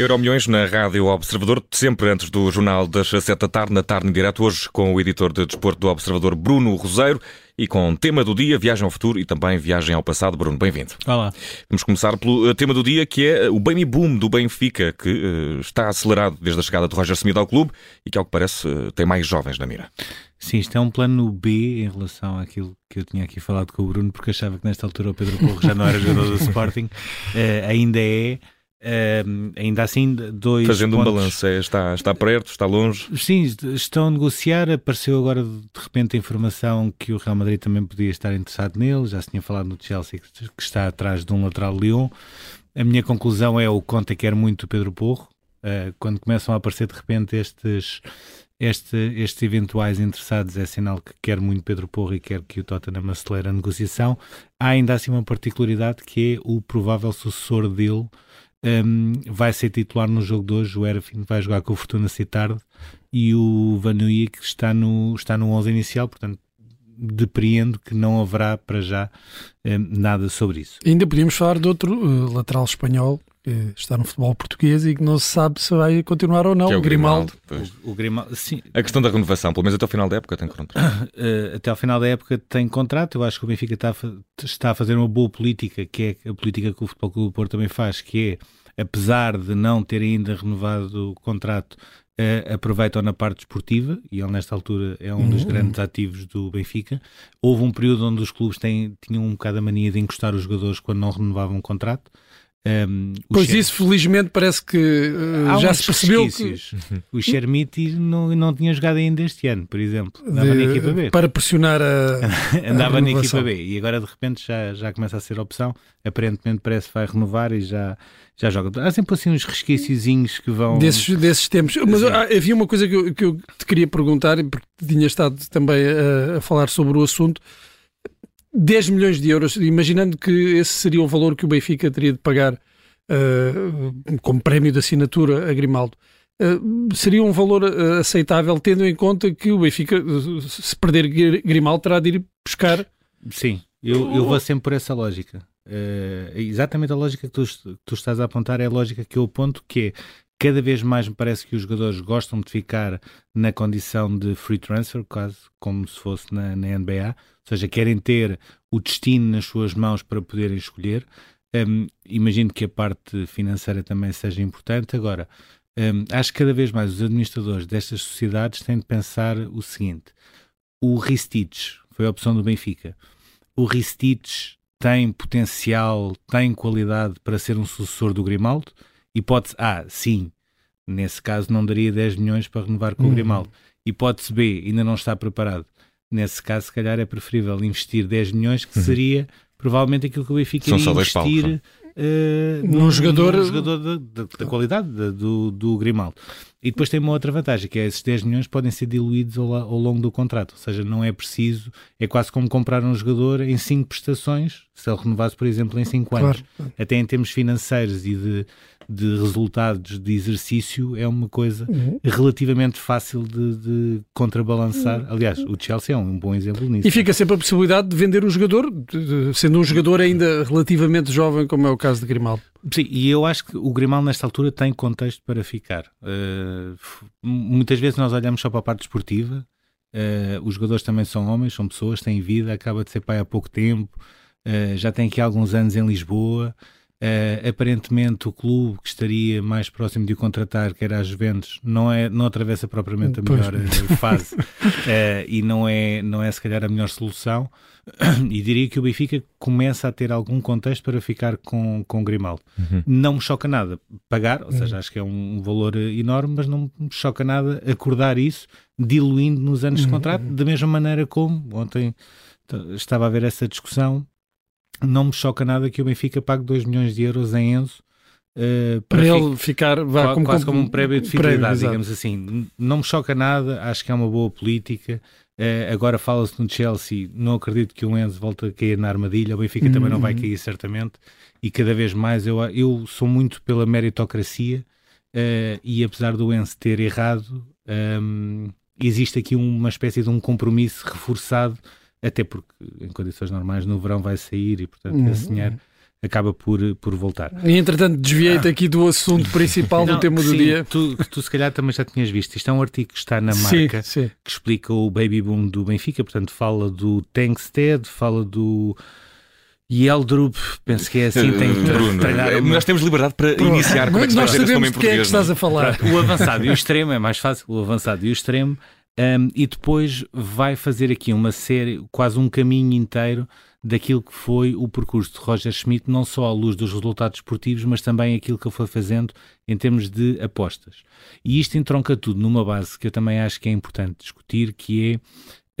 Euromilhões na Rádio Observador, sempre antes do Jornal das Sete da Tarde, na tarde em direto, hoje com o editor de desporto do Observador, Bruno Roseiro, e com tema do dia, viagem ao futuro e também viagem ao passado. Bruno, bem-vindo. Olá. Vamos começar pelo eh, tema do dia, que é o baby boom do Benfica, que uh, está acelerado desde a chegada de Roger Smith ao clube e que, ao que parece, uh, tem mais jovens na mira. Sim, isto é um plano B em relação àquilo que eu tinha aqui falado com o Bruno, porque achava que nesta altura o Pedro Porro já não era jogador do Sporting. Uh, ainda é Uh, ainda assim, dois. Fazendo pontos... um balanço, é, está, está perto, está longe? Sim, estão a negociar. Apareceu agora de repente a informação que o Real Madrid também podia estar interessado nele. Já se tinha falado no Chelsea que está atrás de um lateral Lyon. A minha conclusão é o Conte quer muito o Pedro Porro. Uh, quando começam a aparecer de repente estes, este, estes eventuais interessados, é sinal que quer muito Pedro Porro e quer que o Tottenham acelere a negociação. Há ainda assim uma particularidade que é o provável sucessor dele um, vai ser titular no jogo de hoje. O Erfin vai jogar com o Fortuna Citarde e o Van Uyek está no, está no 11 inicial, portanto depreendo que não haverá para já nada sobre isso. Ainda podíamos falar de outro uh, lateral espanhol que está no futebol português e que não se sabe se vai continuar ou não, que é o Grimaldo. Grimaldo o, o Grimaldo sim. A questão da renovação, pelo menos até ao final da época tem contrato. Uh, até ao final da época tem contrato. Eu acho que o Benfica está a, está a fazer uma boa política, que é a política que o Futebol Clube do Porto também faz, que é, apesar de não ter ainda renovado o contrato, uh, aproveitam na parte esportiva, e ele nesta altura é um dos uhum. grandes ativos do Benfica. Houve um período onde os clubes têm, tinham um bocado a mania de encostar os jogadores quando não renovavam o contrato. Um, pois isso, felizmente, parece que uh, já se percebeu que... O Chermiti não, não tinha jogado ainda este ano, por exemplo. Andava de, na equipa B. Para pressionar a. Andava a na equipa B e agora de repente já, já começa a ser opção. Aparentemente parece que vai renovar e já, já joga. Há sempre assim uns resquiciozinhos que vão. Desses, desses tempos. Mas ah, havia uma coisa que eu, que eu te queria perguntar, porque tinha estado também a, a falar sobre o assunto 10 milhões de euros, imaginando que esse seria o valor que o Benfica teria de pagar uh, como prémio de assinatura a Grimaldo, uh, seria um valor uh, aceitável, tendo em conta que o Benfica, se perder Grimaldo, terá de ir buscar. Sim, eu, eu vou sempre por essa lógica. Uh, exatamente a lógica que tu, que tu, estás a apontar é a lógica que eu aponto, que é cada vez mais me parece que os jogadores gostam de ficar na condição de free transfer, quase como se fosse na, na NBA, ou seja, querem ter o destino nas suas mãos para poderem escolher. Um, imagino que a parte financeira também seja importante. Agora, um, acho que cada vez mais os administradores destas sociedades têm de pensar o seguinte: o Ristich foi a opção do Benfica. O Ristich tem potencial, tem qualidade para ser um sucessor do Grimaldo? Hipótese A, sim. Nesse caso não daria 10 milhões para renovar com uhum. o Grimaldo. Hipótese B, ainda não está preparado. Nesse caso, se calhar é preferível investir 10 milhões, que uhum. seria provavelmente aquilo que o Benfica iria investir uh, num, num, jogador, num jogador da, da qualidade do, do Grimaldo. E depois tem uma outra vantagem, que é esses 10 milhões podem ser diluídos ao, ao, longo do contrato, ou seja, não é preciso, é quase como comprar um jogador em 5 prestações, se ele renovasse, por exemplo, em 5 anos. Claro. Até em termos financeiros e de, de resultados de exercício, é uma coisa uhum. relativamente fácil de, de contrabalançar. Uhum. Aliás, o Chelsea é um bom exemplo nisso. E fica sempre a possibilidade de vender o jogador, sendo um jogador ainda relativamente jovem, como é o caso de Grimaldo. Sim, e eu acho que o Grimaldo nesta altura tem contexto para ficar. Uh, muitas vezes nós olhamos só para a parte esportiva, uh, os jogadores também são homens, são pessoas, têm vida, acaba de ser pai há pouco tempo, uh, já tem aqui alguns anos em Lisboa. Aparentemente o clube que estaria mais próximo de o contratar, que era a Juventus, não, é, não atravessa propriamente a melhor fase e não é, não é se calhar a melhor solução. e diria que o Benfica começa a ter algum contexto para ficar com, com Grimaldo. Uhum. Não me choca nada pagar, ou seja, uhum. acho que é um valor enorme, mas não me choca nada acordar isso, diluindo nos anos uhum. de contrato, da mesma maneira como ontem estava a haver essa discussão. Não me choca nada que o Benfica pague 2 milhões de euros em Enzo Uh, para, para ele ficar vá, como, quase como, um prévio de fidelidade, digamos assim. Não me choca nada, acho que é uma boa política. Uh, agora fala-se no Chelsea, não acredito que o Enzo volte a cair na armadilha, o Benfica uhum. também não vai uhum. cair certamente, e cada vez mais eu, eu sou muito pela meritocracia, uh, e apesar do Enzo ter errado, um, ehm, existe aqui uma espécie de um compromisso reforçado, até porque em condições normais no verão vai sair e portanto uhum. esse dinheiro acaba por, por voltar. E entretanto desviei-te aqui do assunto principal Não, do tema do sim, dia. Tu, tu se calhar também já tinhas visto. Isto é um artigo que está na marca Sim, sim. que explica o baby boom do Benfica, portanto fala do Tankstead, fala do Yeldrup, penso que é assim, tem que Bruno, uma- nós temos liberdade para iniciar. Como é que Nós sabemos em de quem é que português? estás a falar. o avançado e o extremo é mais fácil, o avançado e o extremo, um, e depois vai fazer aqui uma série, quase um caminho inteiro daquilo que foi o percurso de Roger Schmidt, não só à luz dos resultados esportivos, mas também aquilo que ele foi fazendo em termos de apostas. E isto entronca tudo numa base que eu também acho que é importante discutir, que é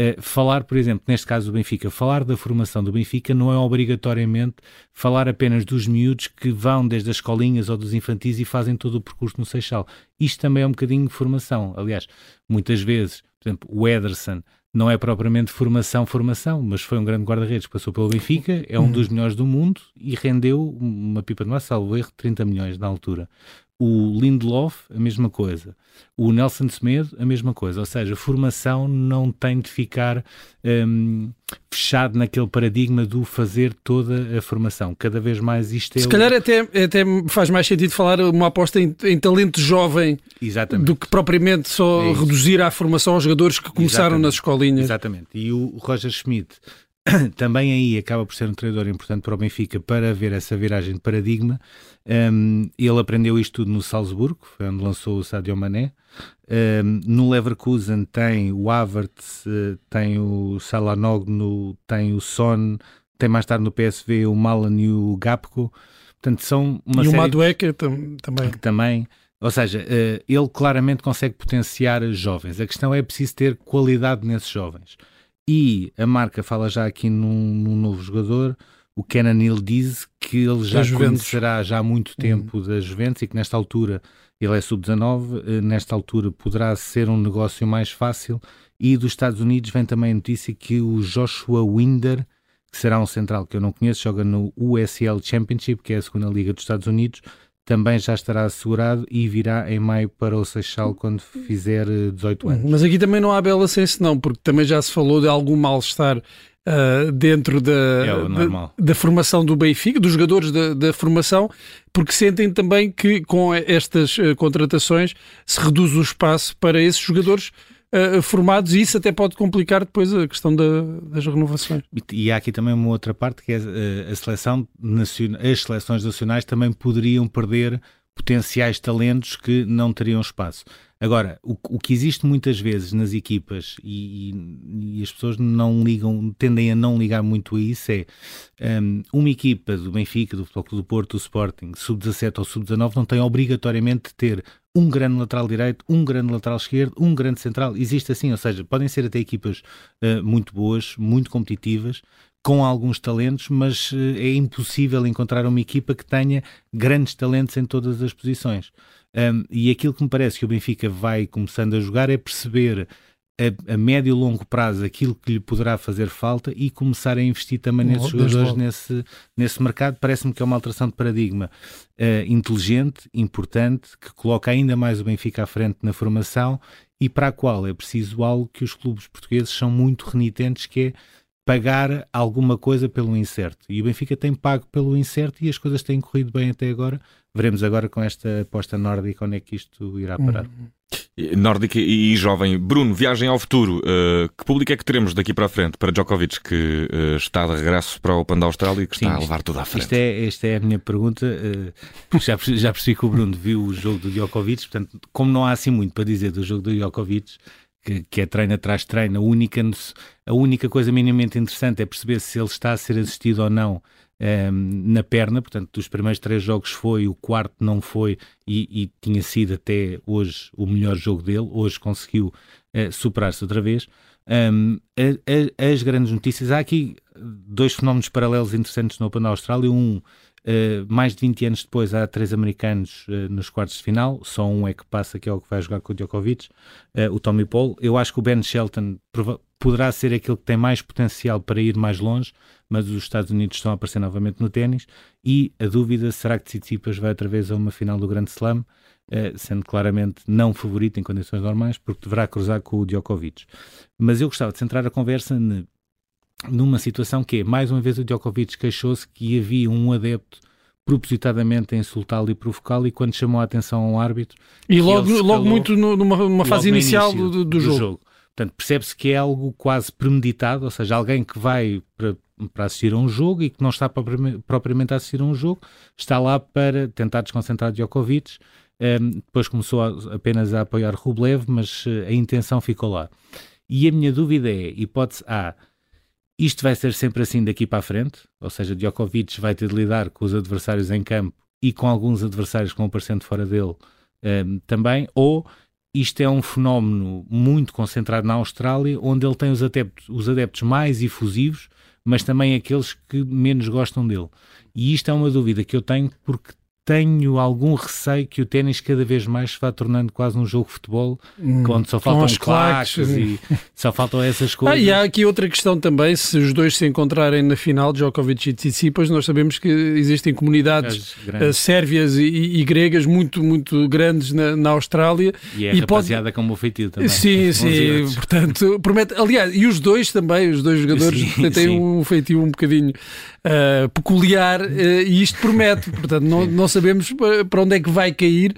eh, falar, por exemplo, neste caso do Benfica, falar da formação do Benfica não é obrigatoriamente falar apenas dos miúdos que vão desde as escolinhas ou dos infantis e fazem todo o percurso no Seixal. Isto também é um bocadinho de formação. Aliás, muitas vezes, por exemplo, o Ederson não é propriamente formação, formação, mas foi um grande guarda-redes, passou pelo Benfica, é um dos melhores do mundo e rendeu uma pipa de massa, salvo erro, 30 milhões na altura. O Lindelof, a mesma coisa. O Nelson Semedo, a mesma coisa. Ou seja, formação não tem de ficar hum, fechado naquele paradigma do fazer toda a formação. Cada vez mais isto é... Se o- calhar até, até faz mais sentido falar uma aposta em, em talento jovem Exatamente. do que propriamente só É reduzir a formação aos jogadores que começaram Exatamente. nas escolinhas. Exatamente. E o Roger Schmidt também aí acaba por ser um treinador importante para o Benfica para ver essa viragem de paradigma. Um, ele aprendeu isto tudo no Salzburgo, onde lançou o Sadio Mané. Um, no Leverkusen tem o Havertz, eh, tem o Salanoglu, tem o Son, tem mais tarde no PSV o Malan e o Gapco. Portanto, são uma e o série Madueca tam- também. também, ou seja, eh, ele claramente consegue potenciar jovens. A questão é preciso ter qualidade nesses jovens. E a marca fala já aqui num, num novo jogador, o Kenan Hill diz que ele já conhecerá já há muito tempo da Juventus e que nesta altura ele é sub-19, eh, nesta altura poderá ser um negócio mais fácil. E dos Estados Unidos vem também a notícia que o Joshua Winder, que será um central que eu não conheço, joga no USL Championship, que é a segunda liga dos Estados Unidos, também já estará assegurado e virá em maio para o Seixal quando fizer eh, 18 anos. Mas aqui também não há bela senso, não, porque também já se falou de algum mal-estar ah, dentro da, É da, da formação do Benfica, dos jogadores da, da formação, porque sentem também que com estas ah, contratações se reduz o espaço para esses jogadores ah, formados e isso até pode complicar depois a questão da- das renovações. E- há aqui também uma outra parte que é eh, a seleção nacional, as seleções nacionais também poderiam perder potenciais talentos que não teriam espaço. Agora, o, o que existe muitas vezes nas equipas e, e- e as pessoas não ligam, tendem a não ligar muito a isso é um, uma equipa do Benfica, do Futebol Clube do Porto, do Sporting, sub-17 ou sub-19 não tem obrigatoriamente de ter um grande lateral direito, um grande lateral esquerdo, um grande central. Existe assim, ou seja, podem ser até equipas uh, muito boas, muito competitivas, com alguns talentos, mas uh, é impossível encontrar uma equipa que tenha grandes talentos em todas as posições. Um, e aquilo que me parece que o Benfica vai começando a jogar é perceber a, a médio e longo prazo aquilo que lhe poderá fazer falta e começar a investir também Logo, nesses jogadores nesse, nesse mercado. Parece-me que é uma alteração de paradigma uh, inteligente, importante, que coloca ainda mais o Benfica à frente na formação e para a qual é preciso algo que os clubes portugueses são muito renitentes, que é pagar alguma coisa pelo incerto. E o Benfica tem pago pelo incerto e as coisas têm corrido bem até agora. Veremos agora com esta aposta nórdica onde é que isto irá parar. Nórdica e, jovem. Bruno, viagem ao futuro. Uh, que público é que teremos daqui para a frente para Djokovic, que uh, está de regresso para o Open da Austrália e que Sim, está a levar tudo à frente? Isto é, esta é a minha pergunta, eh, porque já, já percebi que o Bruno viu o jogo do Djokovic, portanto, como não há assim muito para dizer do jogo do Djokovic, que, que é treino atrás de treino, a única, a única coisa minimamente interessante é perceber se ele está a ser assistido ou não ehm, na perna, portanto, dos primeiros três jogos foi, o quarto não foi e, e tinha sido até hoje o melhor jogo dele, hoje conseguiu eh, superar-se outra vez. Um, a- a- as grandes notícias, há aqui dois fenómenos paralelos interessantes no Open Austrália. Um, uh, mais de 20 anos depois, há três americanos uh, nos quartos de final. Só um é que passa, que é o que vai jogar com o Djokovic, uh, o Tommy Paul. Eu acho que o Ben Shelton poderá ser aquele que tem mais potencial para ir mais longe, mas os Estados Unidos estão a aparecer novamente no ténis. E a dúvida será que Tsitsipas vai outra vez a uma final do Grande Slam, sendo claramente não favorito em condições normais, porque deverá cruzar com o Djokovic. Mas eu gostava de centrar a conversa numa situação que é, mais uma vez o Djokovic queixou-se que havia um adepto propositadamente a insultá-lo e provocá-lo e quando chamou a atenção ao árbitro... E logo, logo muito numa, numa fase inicial do, do, do, jogo. jogo. Portanto, percebe-se que é algo quase premeditado, ou seja, alguém que vai para, para assistir a um jogo e que não está propriamente a assistir a um jogo, está lá para tentar desconcentrar Djokovic. Um, depois começou a, apenas a apoiar Rublev, mas uh, a intenção ficou lá. E a minha dúvida é, hipótese A, isto vai ser sempre assim daqui para a frente, ou seja, Djokovic vai ter de lidar com os adversários em campo e com alguns adversários que vão aparecendo fora dele um, também, ou isto é um fenómeno muito concentrado na Austrália, onde ele tem os adeptos, os adeptos mais efusivos, mas também aqueles que menos gostam dele. E isto é uma dúvida que eu tenho porque tenho algum receio que o ténis cada vez mais se vá tornando quase um jogo de futebol, hum, onde só faltam os claques e só faltam essas coisas. Ah, e há aqui outra questão também, se os dois se encontrarem na final, Djokovic e Tsitsipas, nós sabemos que existem comunidades uh, sérvias e, e, gregas muito, muito grandes na, na Austrália. E é e rapaziada pode... como o feitio também. Sim, sim, portanto, promete, aliás, e os dois também, os dois jogadores sim, têm sim. um feitio um bocadinho uh, peculiar uh, e isto promete, portanto, não, não sabemos sabemos para onde é que vai cair.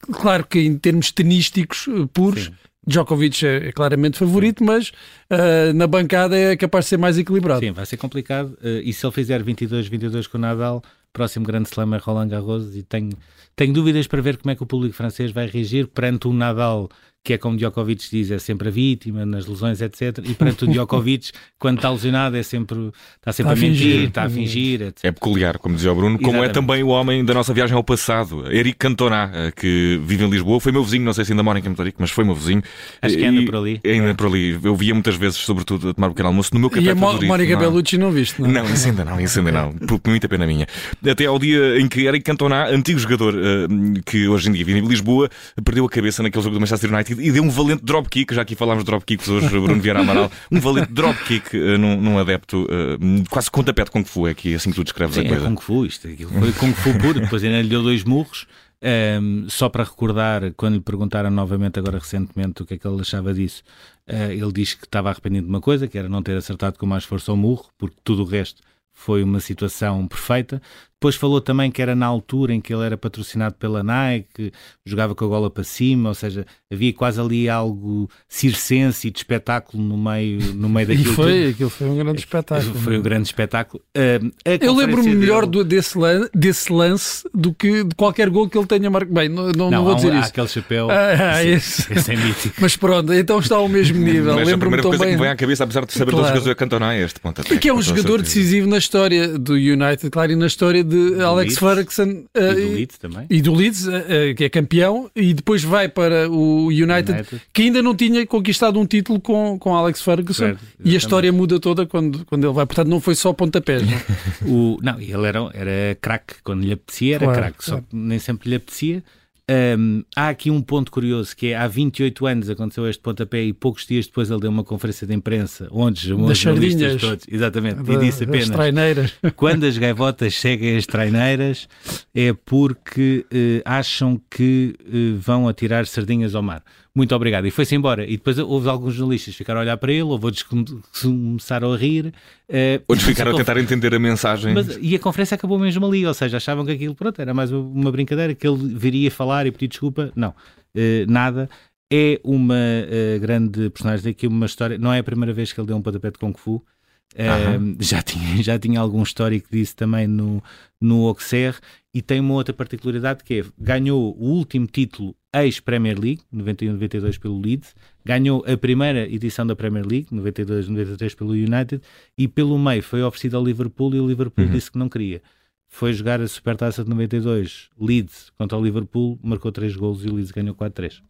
Claro que em termos tenísticos eh, puros, Sim. Djokovic é, é, claramente favorito, mas uh, na bancada é capaz de ser mais equilibrado. Sim, vai ser complicado. Uh, e se ele fizer 22-22 com o Nadal, próximo grande slam é Roland Garros e tenho, tenho dúvidas para ver como é que o público francês vai reagir perante um Nadal que é como Djokovic diz, é sempre a vítima nas lesões, etc. E perante o Djokovic, quando está lesionado, é sempre, está sempre está a, mentir, está a fingir, etc. É peculiar, como dizia o Bruno, como é também o homem da nossa viagem ao passado, Eric Cantona, eh, que vive em Lisboa, foi meu vizinho, não sei se ainda mora em Campo mas foi meu vizinho. Acho que anda por ali. Ainda por ali. Eu via muitas vezes, sobretudo, a tomar um pequeno almoço no meu café E a Mónica não. Bellucci não viste, não? Não, isso ainda não, isso ainda não. Por muita pena minha. Até ao dia em que Eric Cantona, antigo jogador uh, que hoje em dia vive em Lisboa, perdeu a cabeça naquele jogo do Manchester United e deu um valente dropkick, já aqui falámos de dropkicks hoje, Bruno Vieira Amaral, um valente dropkick uh, num, num adepto, uh, quase contapé de Kung Fu, é aqui assim que tu descreves Sim, a coisa. É Kung Fu, isto aquilo foi Kung Fu puro, depois ainda lhe deu dois murros. Um, ehm, só para recordar, quando lhe perguntaram novamente, agora recentemente, o que é que ele achava disso, uh, ele disse que estava arrependido de uma coisa, que era não ter acertado com mais força ao murro, porque tudo o resto foi uma situação perfeita. Depois falou também que era na altura em que ele era patrocinado pela Nike, jogava com a gola para cima, ou seja, havia quase ali algo circense e de espetáculo no meio, no meio daquilo. E foi, tudo. aquilo foi um grande espetáculo. Foi um grande espetáculo. Uh, Eu lembro-me melhor do, desse, lance, desse lance do que de qualquer gol que ele tenha marcado. Bem, não, não, não, vou dizer há isso. aquele chapéu. Ah, esse, esse, é mítico. Mas pronto, então está ao mesmo nível. Mas a primeira coisa bem... que me vem à cabeça, apesar de saber claro. todos os jogadores Cantona, é este ponto. E que é um jogador decisivo na história do United, claro, e na história de Alex Leeds. Ferguson. Uh, e do Leeds também. E do Leeds, uh, que é campeão, e depois vai para o United, United, que ainda não tinha conquistado um título com, com Alex Ferguson. Certo, e a história muda toda quando, quando ele vai. Portanto, não foi só pontapés. Não, o, não ele era, era craque. Quando lhe apetecia, era claro, craque. Claro. Só que nem sempre lhe apetecia. Um, há aqui um ponto curioso que é há 28 anos aconteceu este pontapé e poucos dias depois ele deu uma conferência de imprensa onde chamou os jornalistas todos, exatamente, da, e disse apenas quando as gaivotas chegam às traineiras é porque uh, acham que uh, vão atirar sardinhas ao mar muito obrigado. E foi-se embora. E depois houve alguns jornalistas que ficaram a olhar para ele, ou outros começaram a rir. Uh, outros ficaram a tentar entender a mensagem. Mas, e a conferência acabou mesmo ali, ou seja, achavam que aquilo pronto, era mais uma brincadeira, que ele viria falar e pedir desculpa. Não, uh, nada. É uma uh, grande personagem, aqui uma história. Não é a primeira vez que ele deu um pontapé de Kung Fu. Uh, já, tinha, já tinha algum histórico disso também no, no Auxerre e tem uma outra particularidade que é ganhou o último título ex-Premier League, 91-92 pelo Leeds, ganhou a primeira edição da Premier League, 92-93 pelo United, e pelo meio foi oferecido ao Liverpool e o Liverpool uhum. disse que não queria. Foi jogar a Supertaça de 92, Leeds contra o Liverpool, marcou 3 golos e o Leeds ganhou 4-3.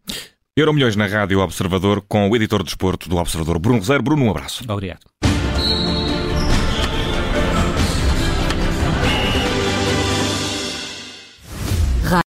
Euro Milhões na Rádio Observador com o editor de desporto do Observador, Bruno Rosário. Bruno, um abraço. Obrigado.